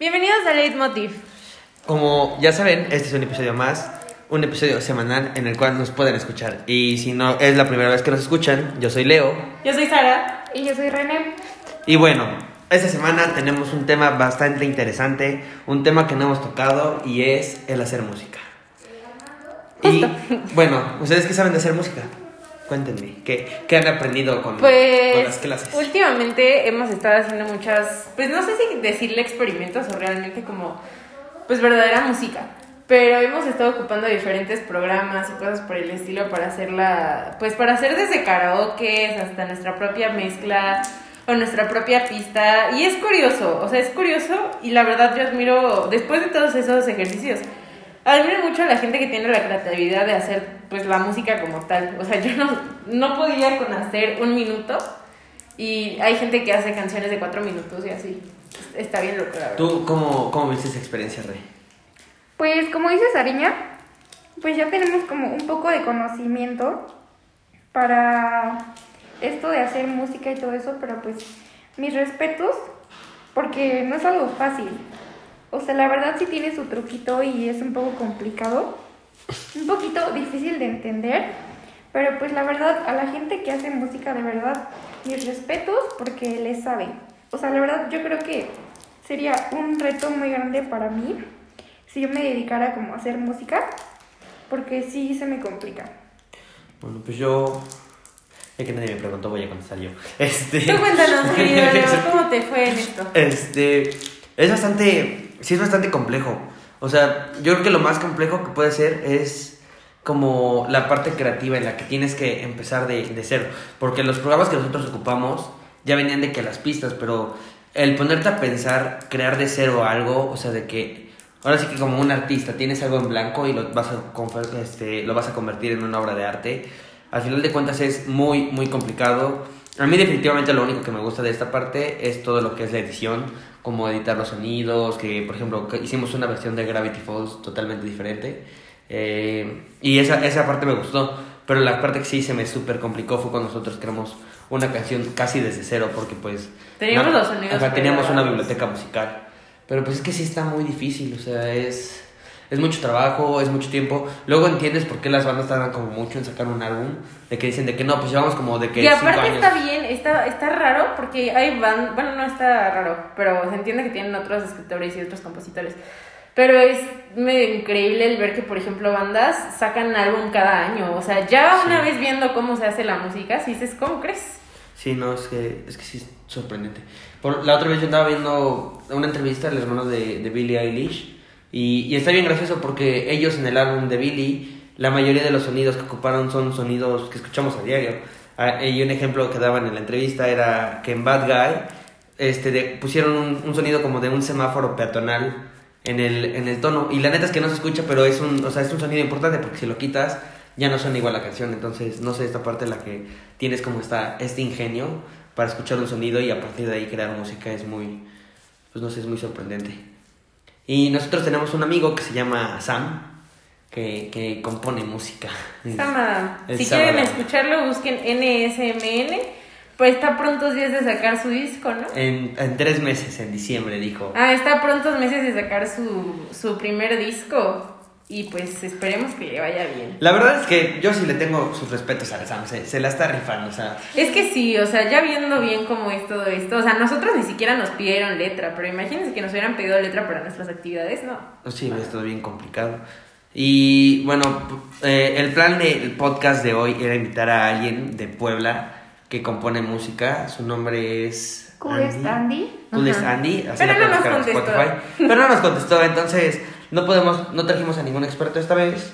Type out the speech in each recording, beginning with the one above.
Bienvenidos a Leitmotiv. Como ya saben, este es un episodio más, un episodio semanal en el cual nos pueden escuchar. Y si no es la primera vez que nos escuchan, yo soy Leo. Yo soy Sara. Y yo soy René. Y bueno, esta semana tenemos un tema bastante interesante, un tema que no hemos tocado y es el hacer música. Y bueno, ¿ustedes qué saben de hacer música? Cuéntenme, ¿qué, qué han aprendido con, Pues con las clases? últimamente hemos estado haciendo muchas, pues no sé si decirle experimentos o realmente como, pues verdadera música. Pero hemos estado ocupando diferentes programas y cosas por el estilo para hacerla, pues para hacer desde karaoke hasta nuestra propia mezcla o nuestra propia pista. Y es curioso, o sea, es curioso y la verdad yo admiro, después de todos esos ejercicios, admiro mucho a la gente que tiene la creatividad de hacer pues la música como tal. O sea, yo no, no podía con hacer un minuto y hay gente que hace canciones de cuatro minutos y así. Está bien loco, la verdad. ¿Tú cómo, cómo viste esa experiencia, Rey? Pues como dice Sariña, pues ya tenemos como un poco de conocimiento para esto de hacer música y todo eso, pero pues mis respetos, porque no es algo fácil. O sea, la verdad sí tiene su truquito y es un poco complicado, un poquito difícil de entender, pero pues la verdad a la gente que hace música de verdad, mis respetos porque le sabe. O sea, la verdad yo creo que sería un reto muy grande para mí si yo me dedicara como a hacer música, porque sí se me complica. Bueno, pues yo. Ya que nadie me preguntó, voy a contestar yo. Este. Tú cuéntanos, querido Leo, ¿cómo te fue en esto? Este. Es bastante. Sí, es bastante complejo. O sea, yo creo que lo más complejo que puede ser es como la parte creativa en la que tienes que empezar de, de cero. Porque los programas que nosotros ocupamos ya venían de que las pistas, pero el ponerte a pensar, crear de cero algo, o sea, de que ahora sí que como un artista tienes algo en blanco y lo vas a, este, lo vas a convertir en una obra de arte, al final de cuentas es muy, muy complicado. A mí definitivamente lo único que me gusta de esta parte es todo lo que es la edición, como editar los sonidos, que por ejemplo hicimos una versión de Gravity Falls totalmente diferente. eh, y esa, esa parte me gustó, pero la parte que sí se me súper complicó fue cuando nosotros creamos una canción casi desde cero, porque pues... Teníamos no- los sonidos ajá, teníamos una biblioteca musical. Pero pues es que sí está muy difícil, o sea, es, es mucho trabajo, es mucho tiempo. Luego entiendes por qué las bandas tardan como mucho en sacar un álbum, de que dicen de que no, pues llevamos como de que Y aparte años. está bien, está, está raro porque hay bandas, bueno, no está raro, pero se entiende que tienen otros escritores y otros compositores. Pero es medio increíble el ver que, por ejemplo, bandas sacan álbum cada año. O sea, ya una Sí. vez viendo cómo se hace la música, si dices, ¿cómo crees? Sí, no, es que, es que sí es sorprendente. Por, la otra vez yo andaba viendo una entrevista al hermano de, de Billie Eilish y, y está bien gracioso porque ellos en el álbum de Billie, la mayoría de los sonidos que ocuparon son sonidos que escuchamos a diario. Ah, y un ejemplo que daban en la entrevista era que en Bad Guy este, pusieron un, un sonido como de un semáforo peatonal en el, en el tono. Y la neta es que no se escucha, pero es un, o sea, es un sonido importante porque si lo quitas ya no suena igual la canción. Entonces, no sé, esta parte en la que tienes como esta, este ingenio para escuchar un sonido y a partir de ahí crear música es muy, pues no sé, es muy sorprendente. Y nosotros tenemos un amigo que se llama Sam, que, que compone música. Sama, El si quieren escucharlo, busquen NSMN. Pues está prontos días de sacar su disco, ¿no? En, en tres meses, en diciembre, dijo. Ah, está prontos meses de sacar su, su primer disco. Y pues esperemos que le vaya bien. La verdad es que yo sí le tengo sus respetos a Sam, se, se la está rifando, o sea, Es que sí, o sea, ya viendo bien cómo es todo esto, o sea, nosotros ni siquiera nos pidieron letra, pero imagínense que nos hubieran pedido letra para nuestras actividades, no. Sí, es todo bien complicado. Y bueno, eh, el plan del podcast de hoy era invitar a alguien de Puebla que compone música. Su nombre es. Coolest Andy. Coolest Ajá. Andy. así Pero la no nos contestó. Spotify. Pero no nos contestó, entonces no podemos, no trajimos a ningún experto esta vez.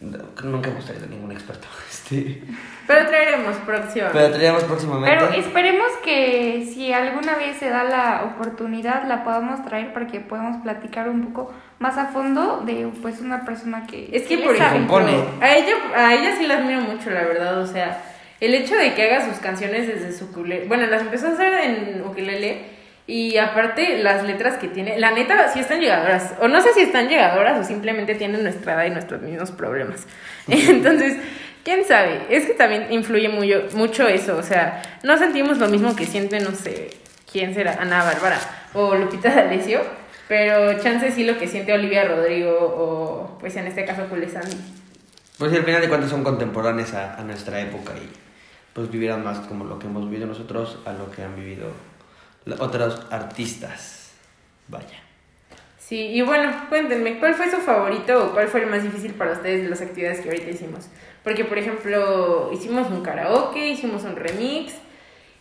No, Nunca hemos traído a ningún experto. Este, Pero traeremos próximo. pero traíamos próximamente. Pero esperemos que si alguna vez se da la oportunidad la podamos traer para que podamos platicar un poco más a fondo de pues una persona que Es que por ejemplo, a ella, a ella sí la admiro mucho, la verdad, o sea, el hecho de que haga sus canciones desde su ukulele, bueno, las empezó a hacer en ukulele y aparte las letras que tiene, la neta sí están llegadoras, o no sé si están llegadoras o simplemente tienen nuestra edad y nuestros mismos problemas. Entonces, quién sabe, es que también influye mucho, mucho eso, o sea, no sentimos lo mismo que siente, no sé, quién será, Ana Bárbara o Lupita D'Alessio. Pero chance sí lo que siente Olivia Rodrigo o pues en este caso Kule Sandy. Pues al final de cuentas son contemporáneos a, a nuestra época y pues vivieran más como lo que hemos vivido nosotros a lo que han vivido otros artistas. Vaya. Sí, y bueno, cuéntenme, ¿cuál fue su favorito o cuál fue el más difícil para ustedes de las actividades que ahorita hicimos? Porque, por ejemplo, hicimos un karaoke, hicimos un remix,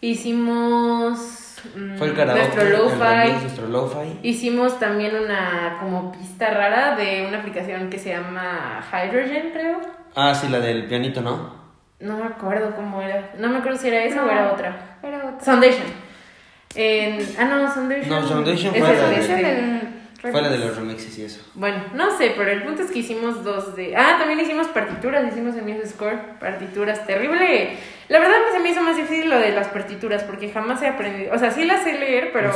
hicimos mm, Fue el karaoke, nuestro lo-fi, hicimos también una como pista rara de una aplicación que se llama Hydrogen, creo. Ah, sí, la del pianito, ¿no? No me acuerdo cómo era, no me acuerdo si era esa o era otra. Era otra. Foundation. En, ah, no, Foundation. No, Foundation fue la de los remixes y eso. Bueno, no sé, pero el punto es que hicimos dos de... Ah, también hicimos partituras, hicimos en Music Score, partituras, terrible. La verdad que se me hizo más difícil lo de las partituras, porque jamás he aprendido... O sea, sí las sé leer, pero...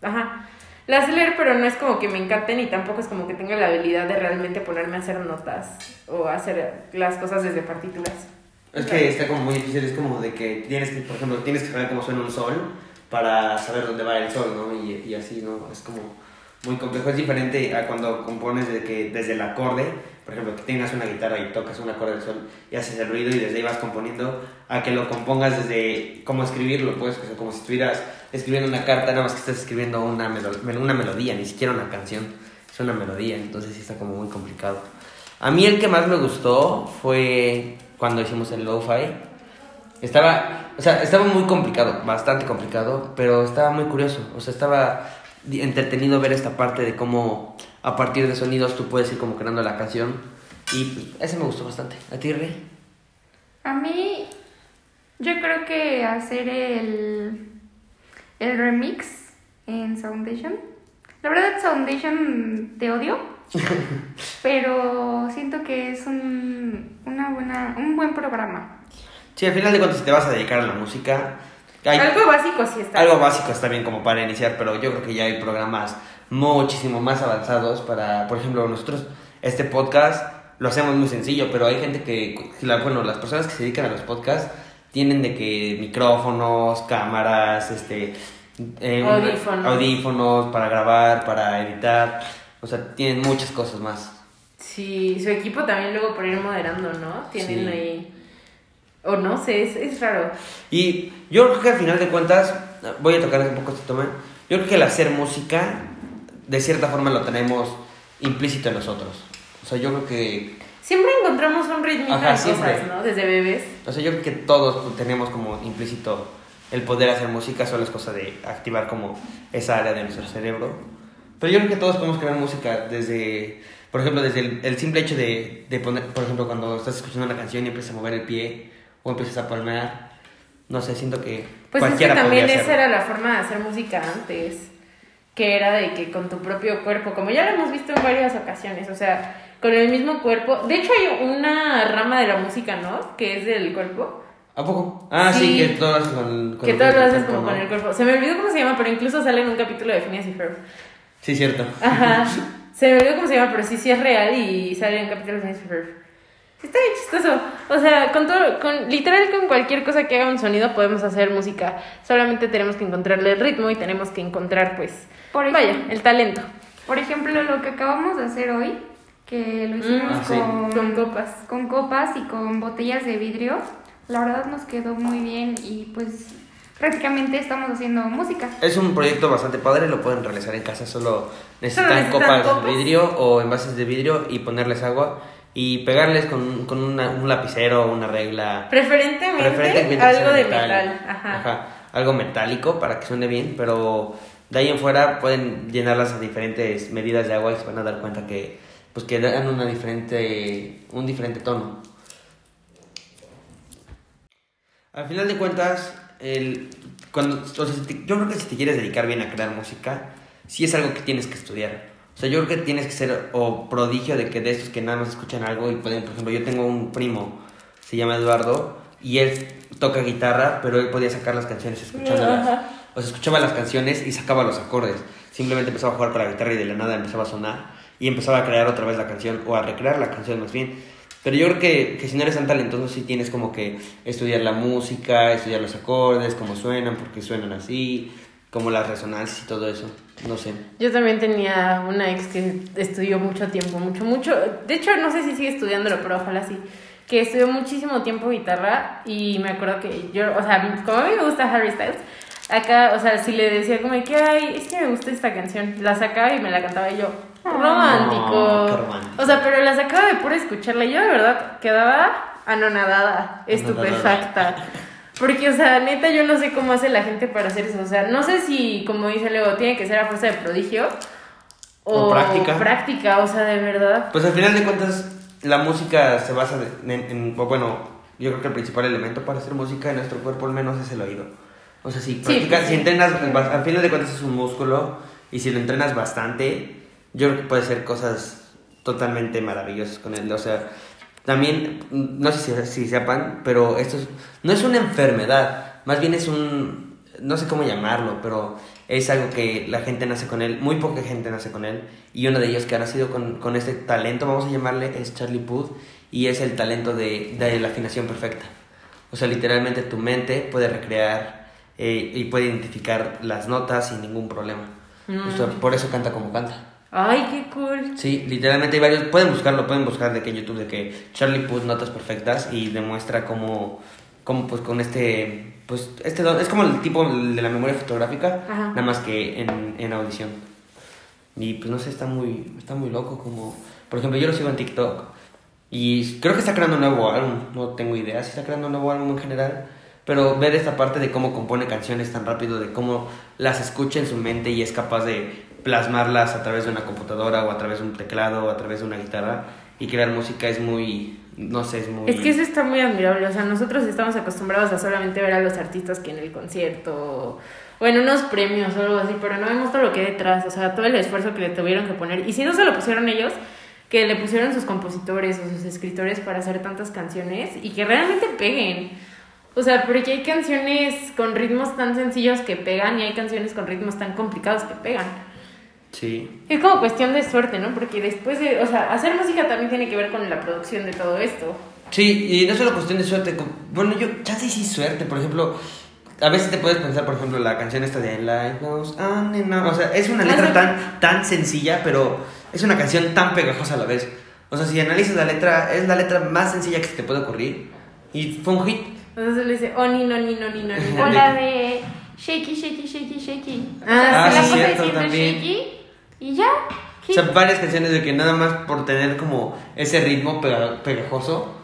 Ajá. Las sé leer, pero no es como que me encanten y tampoco es como que tenga la habilidad de realmente ponerme a hacer notas o hacer las cosas desde partituras. Es que está como muy difícil, es como de que tienes que, por ejemplo, tienes que saber cómo suena un sol para saber dónde va el sol, ¿no? Y, y así, ¿no? Es como muy complejo. Es diferente a cuando compones de que desde el acorde, por ejemplo, que tengas una guitarra y tocas un acorde del sol y haces el ruido y desde ahí vas componiendo, a que lo compongas desde cómo escribirlo, pues, o sea, como si estuvieras escribiendo una carta, nada más que estás escribiendo una, una melodía, ni siquiera una canción, es una melodía, entonces sí está como muy complicado. A mí el que más me gustó fue cuando hicimos el lo-fi. Estaba, o sea, estaba muy complicado, bastante complicado, pero estaba muy curioso. O sea, estaba entretenido ver esta parte de cómo a partir de sonidos tú puedes ir como creando la canción. Y pues, ese me gustó bastante. ¿A ti, Rey? A mí, yo creo que hacer el, el remix en Soundation. La verdad, Soundation te odio, pero siento que es un, una buena, un buen programa. Sí, al final de cuentas, si te vas a dedicar a la música, hay- Algo básico sí está. Algo básico está bien como para iniciar, pero yo creo que ya hay programas muchísimo más avanzados para, por ejemplo, nosotros este podcast lo hacemos muy sencillo, pero hay gente que, bueno, las personas que se dedican a los podcasts tienen de que micrófonos, cámaras, este, eh, Audífonos. audífonos para grabar, para editar, o sea, tienen muchas cosas más. Sí, su equipo también luego por ir moderando, ¿no? Tienen Sí. ahí... O no sé, es, es raro. Y yo creo que al final de cuentas, voy a tocar un poco este tema, yo creo que el hacer música, de cierta forma lo tenemos implícito en nosotros. O sea, yo creo que, Siempre encontramos un ritmo Ajá, en siempre. cosas, ¿no? Desde bebés. o sea, yo creo que todos tenemos como implícito el poder hacer música, solo es cosa de activar como esa área de nuestro cerebro. Pero yo creo que todos podemos crear música desde, por ejemplo, desde el, el simple hecho de, de poner, por ejemplo, cuando estás escuchando una canción y empiezas a mover el pie o empiezas a palmear, no sé, siento que Pues es que también esa era la forma de hacer música antes, que era de que con tu propio cuerpo, como ya lo hemos visto en varias ocasiones, o sea, con el mismo cuerpo. De hecho hay una rama de la música, ¿no? Que es del cuerpo. ¿A poco? Ah, sí, Sí. que todo lo haces con, con que el todo lo haces como ¿no? con el cuerpo. Se me olvidó cómo se llama, pero incluso sale en un capítulo de Phineas y Ferb. Sí, cierto. Ajá. Se me olvidó cómo se llama, pero sí, sí es real y sale en un capítulo de Phineas y Ferb. Está bien chistoso. O sea, con todo, con, literal con cualquier cosa que haga un sonido podemos hacer música. Solamente tenemos que encontrarle el ritmo y tenemos que encontrar, pues, Por vaya, ejemplo, el talento. por ejemplo, lo que acabamos de hacer hoy, que lo hicimos Ah, sí. con, Con copas. con copas y con botellas de vidrio, la verdad nos quedó muy bien y pues prácticamente estamos haciendo música. Es un proyecto bastante padre, lo pueden realizar en casa, solo necesitan, necesitan copas, copas. de vidrio o envases de vidrio y ponerles agua y pegarles con, con una- un lapicero o una regla. Preferentemente, Preferentemente algo de metal. metal. Ajá. algo metálico para que suene bien, pero de ahí en fuera pueden llenarlas a diferentes medidas de agua y se van a dar cuenta que pues que dan una diferente un diferente tono. Al final de cuentas, el, cuando, o sea, si te- yo creo que si te quieres dedicar bien a crear música, sí es algo que tienes que estudiar. O sea, yo creo que tienes que ser o prodigio de que de estos que nada más escuchan algo y pueden, por ejemplo, yo tengo un primo, se llama Eduardo, y él toca guitarra, pero él podía sacar las canciones escuchándolas. Ajá. O sea, escuchaba las canciones y sacaba los acordes. Simplemente empezaba a jugar con la guitarra y de la nada empezaba a sonar y empezaba a crear otra vez la canción o a recrear la canción más bien. Pero yo creo que, que si no eres tan talentoso, sí tienes como que estudiar la música, estudiar los acordes, cómo suenan, por qué suenan así. Como las resonancias y todo eso. No sé. Yo también tenía una ex que estudió mucho tiempo, mucho, mucho. De hecho, no sé si sigue estudiándolo, pero ojalá sí. Que estudió muchísimo tiempo guitarra y me acuerdo que yo, o sea, como a mí me gusta Harry Styles, acá, o sea, si le decía como que, ay, es que me gusta esta canción, la sacaba y me la cantaba y yo, romántico. Oh, qué romántico. O sea, pero la sacaba de pura escucharla y yo de verdad quedaba anonadada, estupefacta. Porque, o sea, neta, yo no sé cómo hace la gente para hacer eso. O sea, no sé si, como dice Leo, tiene que ser a fuerza de prodigio o, O práctica. práctica, o sea, de verdad. Pues al final de cuentas, la música se basa en, en- bueno, yo creo que el principal elemento para hacer música en nuestro cuerpo al menos es el oído. O sea, si practicas, pues si sí. entrenas, al final de cuentas es un músculo y si lo entrenas bastante, yo creo que puedes hacer cosas totalmente maravillosas con él. O sea, también, no sé si, si sepan, pero esto es- no es una enfermedad, más bien es un, no sé cómo llamarlo, pero es algo que la gente nace con él, muy poca gente nace con él, y uno de ellos que ha nacido con, con este talento, vamos a llamarle, es Charlie Puth, y es el talento de, de la afinación perfecta. O sea, literalmente tu mente puede recrear eh, y puede identificar las notas sin ningún problema. Mm. O sea, por eso canta como canta. Ay, qué cool. Sí, literalmente hay varios, pueden buscarlo, pueden buscar de que en YouTube de que Charlie Puth notas perfectas y demuestra cómo, cómo pues con este, pues este don- es como el tipo de la memoria fotográfica, Ajá. nada más que en, en audición. Y pues no sé, está muy, está muy loco como, por ejemplo, yo lo sigo en TikTok y creo que está creando un nuevo álbum, no tengo idea si está creando un nuevo álbum en general, pero ver esta parte de cómo compone canciones tan rápido, de cómo las escucha en su mente y es capaz de plasmarlas a través de una computadora o a través de un teclado o a través de una guitarra y crear música es muy, no sé, es muy... Es que eso está muy admirable. O sea, nosotros estamos acostumbrados a solamente ver a los artistas que en el concierto o en unos premios o algo así, pero no vemos todo lo que hay detrás. O sea, todo el esfuerzo que le tuvieron que poner. Y si no se lo pusieron ellos, que le pusieron sus compositores o sus escritores para hacer tantas canciones y que realmente peguen. O sea, porque hay canciones con ritmos tan sencillos que pegan y hay canciones con ritmos tan complicados que pegan. Sí. Es como cuestión de suerte, ¿no? Porque después de, o sea, hacer música también tiene que ver con la producción de todo esto. Sí, y no solo cuestión de suerte. co- Bueno, yo, chance sí suerte. Por ejemplo, a veces te puedes pensar, por ejemplo, la canción esta de On. O sea, es una letra tan, tan sencilla, pero es una canción tan pegajosa a la vez. O sea, si analizas la letra, es la letra más sencilla que se te puede ocurrir. Y fue un hit. Entonces le dice, oh, ni, no, ni, no, ni, no, ni. O la de Shaky, Shaky, Shaky, Shaky. Ah, Ah, se la sí, cierto, también. Shaky y ya. O sea, varias canciones de que nada más por tener como ese ritmo pega- pegajoso.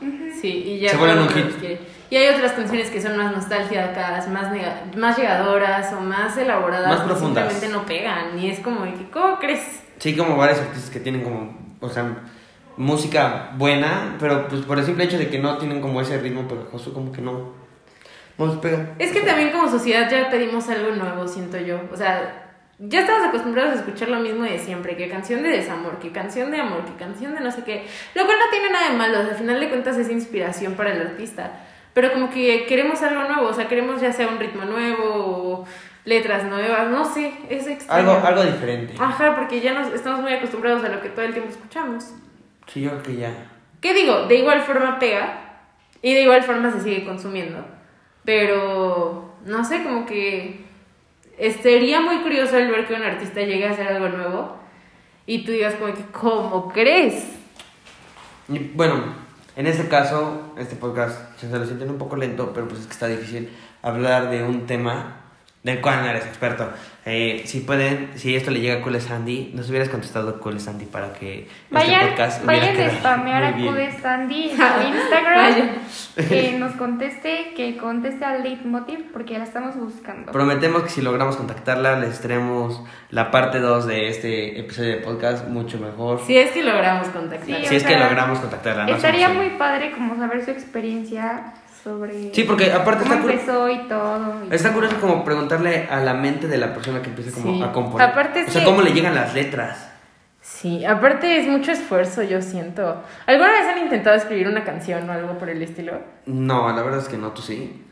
Sí, y ya. Se vuelven un hit. Y hay otras canciones que son más nostálgicas, más, más llegadoras o más elaboradas. Más profundas. Simplemente no pegan. Y es como, de que, ¿cómo crees? Sí, como varios artistas que tienen como, o sea, música buena, pero pues por el simple hecho de que no tienen como ese ritmo pegajoso, como que no, no les pega. Es que también como sociedad ya pedimos algo nuevo, siento yo. O sea, ya estamos acostumbrados a escuchar lo mismo de siempre, que canción de desamor, que canción de amor, que canción de no sé qué. Lo cual no tiene nada de malo, o sea, al final de cuentas es inspiración para el artista. Pero como que queremos algo nuevo, o sea, queremos ya sea un ritmo nuevo o letras nuevas, no sé, es extraño. Algo, algo diferente. Ajá, porque ya nos estamos muy acostumbrados a lo que todo el tiempo escuchamos. Sí, yo creo que ya. ¿Qué digo? De igual forma pega y de igual forma se sigue consumiendo. Pero no sé, como que sería muy curioso el ver que un artista llegue a hacer algo nuevo y tú digas como que, ¿cómo crees? Bueno, en este caso, este podcast se lo sienten un poco lento, pero pues es que está difícil hablar de un tema del cual no eres experto. Eh, si pueden, si esto le llega a Cool Sandy, nos hubieras contestado Cool Sandy para que este Vayan, podcast hubiera vayan a quedado spamear a. Cude Sandy en su Instagram. Que nos conteste, que conteste al leitmotiv porque la estamos buscando. Prometemos que si logramos contactarla, les traemos la parte 2 de este episodio de podcast mucho mejor. Si es que logramos contactar. Sí, si es que logramos contactarla. no Estaría muy padre como saber su experiencia sobre Sí, porque aparte cómo está, empezó y todo. y- está curioso como preguntarle a la mente de la persona que empieza como Sí. a componer. Aparte o sea, que- cómo le llegan las letras. Sí, aparte es mucho esfuerzo, yo siento. ¿Alguna vez han intentado escribir una canción o algo por el estilo? No, la verdad es que no, tú sí.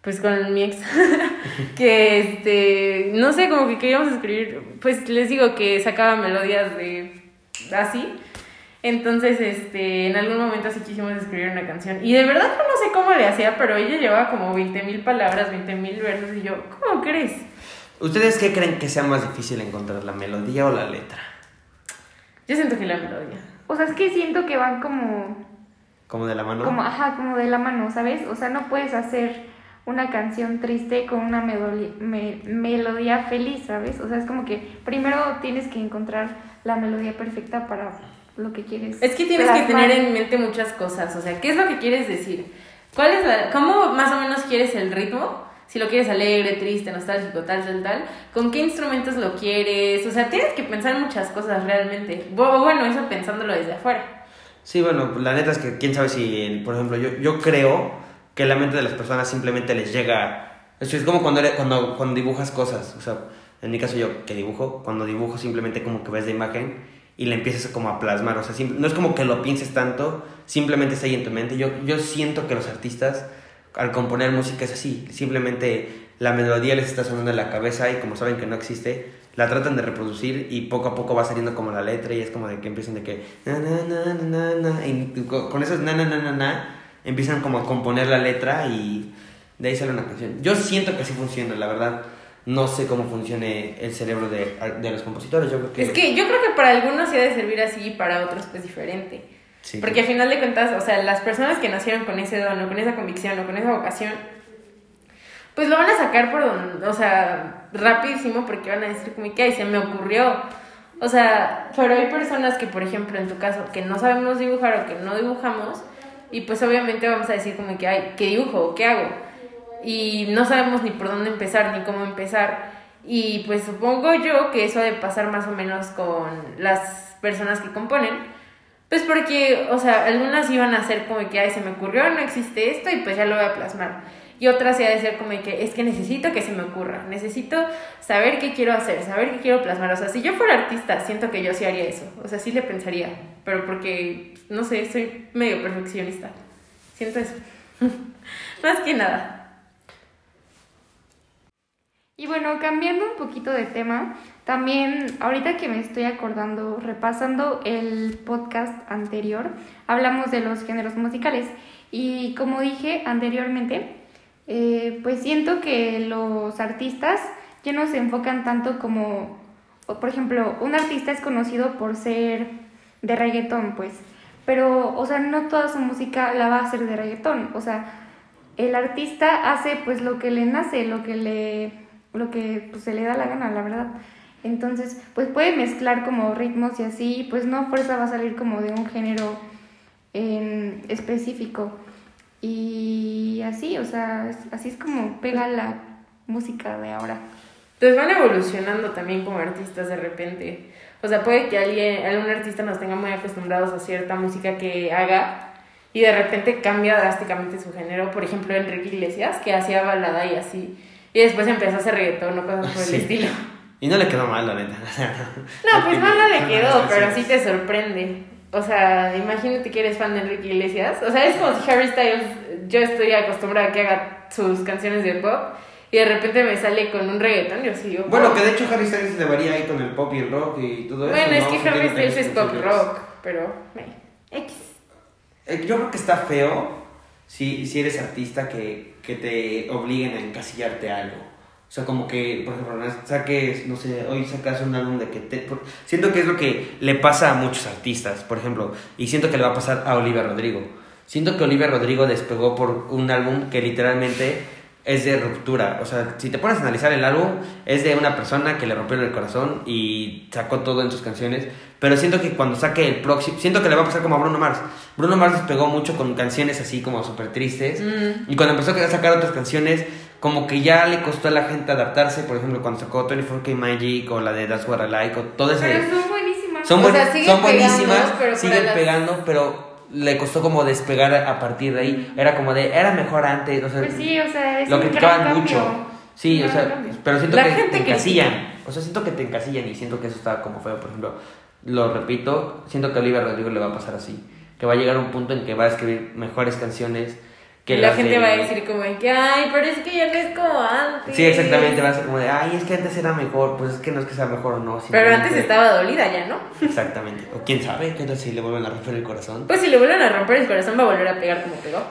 Pues con mi ex, que este, no sé, como que queríamos escribir, pues les digo que sacaba melodías de así. Entonces, este, en algún momento sí quisimos escribir una canción. Y de verdad yo no sé cómo le hacía, pero ella llevaba como 20 mil palabras, 20 mil versos. Y yo, ¿cómo crees? ¿Ustedes qué creen que sea más difícil encontrar, la melodía o la letra? Yo siento que la melodía. O sea, es que siento que van como, ¿Como de la mano? como, ajá, como de la mano, ¿sabes? O sea, no puedes hacer una canción triste con una melodía, me- melodía feliz, ¿sabes? O sea, es como que primero tienes que encontrar la melodía perfecta para lo que quieres. Es que tienes que tener en mente muchas cosas. O sea, ¿qué es lo que quieres decir? ¿Cuál es la, ¿Cómo más o menos quieres el ritmo? Si lo quieres alegre, triste, nostálgico, tal, tal, tal. ¿Con qué instrumentos lo quieres? O sea, tienes que pensar muchas cosas realmente. Bu- Bueno, eso pensándolo desde afuera. Sí, bueno, la neta es que quién sabe si, por ejemplo, yo, yo creo que la mente de las personas simplemente les llega... Es es como cuando, eres- cuando, cuando dibujas cosas, o sea, en mi caso yo que dibujo, cuando dibujo simplemente como que ves la imagen y la empiezas como a plasmar, o sea, no es como que lo pienses tanto, simplemente está ahí en tu mente. Yo, yo siento que los artistas al componer música es así, simplemente la melodía les está sonando en la cabeza y como saben que no existe, la tratan de reproducir y poco a poco va saliendo como la letra y es como de que empiezan de que na na na na y co- con na na na na empiezan como a componer la letra y de ahí sale una canción. Yo siento que así funciona, la verdad. No sé cómo funcione el cerebro de, de los compositores, yo creo que... Es que yo creo que para algunos sí ha de servir así y para otros pues diferente. Sí, Porque al final de cuentas, o sea, las personas que nacieron con ese don o con esa convicción o con esa vocación, pues lo van a sacar por donde, o sea, rapidísimo porque van a decir como que, ay, se me ocurrió. O sea, pero hay personas que, por ejemplo, en tu caso, que no sabemos dibujar o que no dibujamos, y pues obviamente vamos a decir como que, ay, ¿qué dibujo? ¿Qué hago? Y no sabemos ni por dónde empezar, ni cómo empezar. Y pues supongo yo que eso ha de pasar más o menos con las personas que componen. Pues porque, o sea, algunas iban a ser como que, ay, se me ocurrió, no existe esto, y pues ya lo voy a plasmar. Y otras iban a decir como que, es que necesito que se me ocurra, necesito saber qué quiero hacer, saber qué quiero plasmar. O sea, si yo fuera artista, siento que yo sí haría eso. O sea, sí le pensaría, pero porque, no sé, soy medio perfeccionista. Siento eso. Más que nada. Y bueno, cambiando un poquito de tema, también ahorita que me estoy acordando, repasando el podcast anterior, hablamos de los géneros musicales. Y como dije anteriormente, eh, pues siento que los artistas ya no se enfocan tanto como, por ejemplo, un artista es conocido por ser de reggaetón, pues, pero, o sea, no toda su música la va a hacer de reggaetón, o sea, el artista hace pues lo que le nace, lo que le lo que pues, se le da la gana, la verdad. Entonces, pues puede mezclar como ritmos y así, pues no fuerza va a salir como de un género en específico. Y así, o sea, así es como pega la música de ahora. Pues van evolucionando también como artistas de repente. O sea, puede que alguien, algún artista nos tenga muy acostumbrados a cierta música que haga y de repente cambia drásticamente su género. Por ejemplo, Enrique Iglesias, que hacía balada y así. Y después empezó a hacer reggaetón o cosas por Sí. el estilo. Y no le quedó mal, la neta. No, pues mal no le quedó, pero sí te sorprende. O sea, imagínate que eres fan de Enrique Iglesias. O sea, es como si Harry Styles, yo estoy acostumbrada a que haga sus canciones de pop y de repente me sale con un reggaetón. Yo sí, yo, Bueno, que de hecho Harry Styles le varía ahí con el pop y el rock y todo eso. Bueno, es ¿no? que Harry Styles es pop rock, pero X. Eh, Yo creo que está feo si, si eres artista que, que te obliguen a encasillarte algo. O sea, como que, por ejemplo, saques, no sé, hoy sacas un álbum de que te... por- siento que es lo que le pasa a muchos artistas, por ejemplo, y siento que le va a pasar a Olivia Rodrigo. Siento que Olivia Rodrigo despegó por un álbum que literalmente es de ruptura. O sea, si te pones a analizar el álbum, es de una persona que le rompieron el corazón y sacó todo en sus canciones. Pero siento que cuando saque el próximo, siento que le va a pasar como a Bruno Mars. Bruno Mars despegó mucho con canciones así como súper tristes. Mm. Y cuando empezó a sacar otras canciones, como que ya le costó a la gente adaptarse. Por ejemplo, cuando sacó 24K Magic o la de That's What I Like o todo ese... Pero son buenísimas. Son, O sea, siguen son buenísimas, pegando, pero siguen las- pegando, pero le costó como despegar a partir de ahí. Era como de, era mejor antes, o sea, Pues sí, o sea, es lo criticaban mucho. Sí, o sea, cambio. pero siento La que gente te encasillan. O sea, siento que te encasillan y siento que eso está como feo. Por ejemplo, lo repito, siento que a Olivia Rodrigo le va a pasar así. Que va a llegar un punto en que va a escribir mejores canciones que la gente de- va a decir como de que, ay, pero es que ya no es como antes. Sí, exactamente, va a ser como de, ay, es que antes era mejor. Pues es que no es que sea mejor o no. Pero antes estaba dolida ya, ¿no? Exactamente. O quién sabe, tal si le vuelven a romper el corazón. Pues si le vuelven a romper el corazón va a volver a pegar como pegó.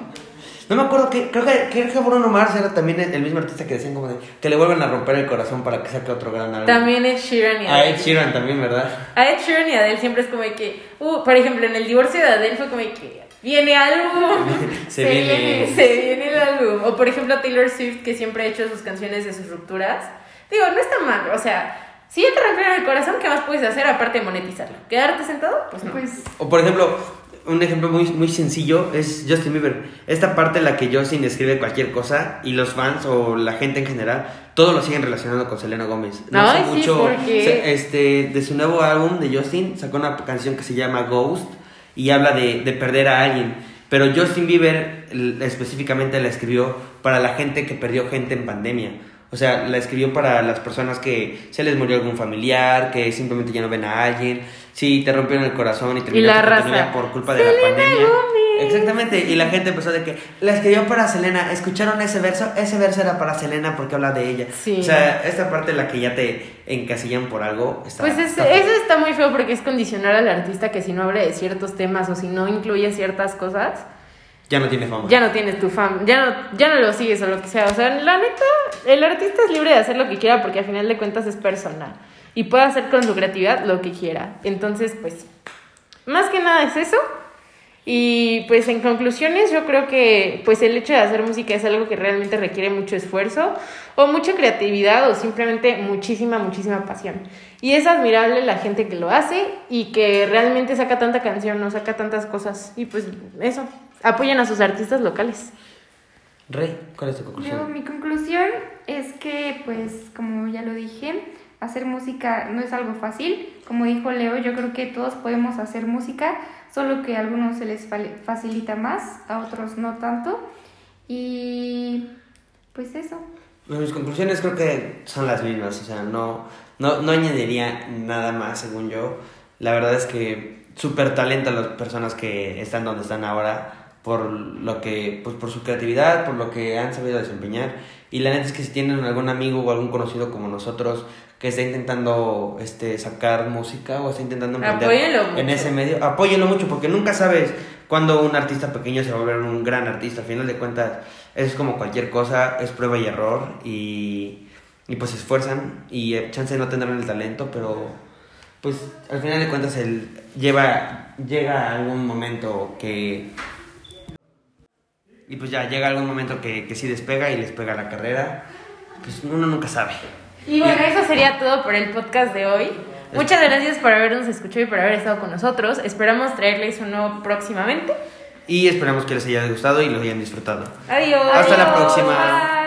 No me acuerdo que, creo que, creo que Bruno Mars era también el, el mismo artista que decían como de que le vuelven a romper el corazón para que saque otro gran álbum. También Ed Sheeran y A Adele. Ed Sheeran también, ¿verdad? A Ed Sheeran y Adele siempre es como de que, uh, por ejemplo, en el divorcio de Adele fue como de que viene algo. Se viene. Se viene el álbum. O por ejemplo Taylor Swift que siempre ha hecho sus canciones de sus rupturas. Digo, no está mal, o sea, si ya te rompieron el corazón, ¿qué más puedes hacer aparte de monetizarlo? ¿Quedarte sentado? Pues no. Pues O por ejemplo, un ejemplo muy, muy sencillo es Justin Bieber. Esta parte en la que Justin escribe cualquier cosa y los fans o la gente en general, todos lo siguen relacionando con Selena Gómez. No Ay, hace sí, mucho, ¿por qué? se- este, de su nuevo álbum de Justin, sacó una canción que se llama Ghost y habla de, de perder a alguien. Pero Justin Bieber específicamente la escribió para la gente que perdió gente en pandemia. O sea, la escribió para las personas que se les murió algún familiar, que simplemente ya no ven a alguien, si te rompieron el corazón y terminaste la por culpa de la pandemia. Gómez. Exactamente, y la gente empezó de que la escribió para Selena, escucharon ese verso, ese verso era para Selena porque habla de ella. Sí. O sea, esta parte la que ya te encasillan por algo está Pues es- está eso está muy feo porque es condicionar al artista que si no habla de ciertos temas o si no incluye ciertas cosas, ya no tiene fama. ya no tienes tu fan, ya no, ya no lo sigues o lo que sea. O sea, la neta, el artista es libre de hacer lo que quiera porque al final de cuentas es personal y puede hacer con su creatividad lo que quiera. Entonces, pues, más que nada es eso. Y pues en conclusiones yo creo que pues el hecho de hacer música es algo que realmente requiere mucho esfuerzo o mucha creatividad o simplemente muchísima, muchísima pasión. Y es admirable la gente que lo hace y que realmente saca tanta canción o saca tantas cosas. Y pues eso, apoyan a sus artistas locales. Rey, ¿cuál es tu yo, conclusión? mi conclusión es que, pues, como ya lo dije, hacer música no es algo fácil. Como dijo Leo, yo creo que todos podemos hacer música, solo que a algunos se les facilita más, a otros no tanto. Y pues eso. Mis conclusiones creo que son las mismas, o sea, no, no, no añadiría nada más según yo. La verdad es que súper talento a las personas que están donde están ahora por lo que, pues por su creatividad, por lo que han sabido desempeñar. Y la neta es que si tienen algún amigo o algún conocido como nosotros que está intentando este, sacar música o está intentando emprender en mucho. ese medio, apóyenlo mucho porque nunca sabes cuándo un artista pequeño se va a volver un gran artista. Al final de cuentas, es como cualquier cosa, es prueba y error y, y pues se esfuerzan y eh, chance no tendrán el talento, pero pues al final de cuentas el lleva llega algún momento que y pues ya llega algún momento que, que sí despega y les pega la carrera. Pues uno nunca sabe. Y bueno, eso sería todo por el podcast de hoy. Muchas gracias por habernos escuchado y por haber estado con nosotros. Esperamos traerles uno próximamente. Y esperamos que les haya gustado y lo hayan disfrutado. Adiós. Hasta la próxima. Bye.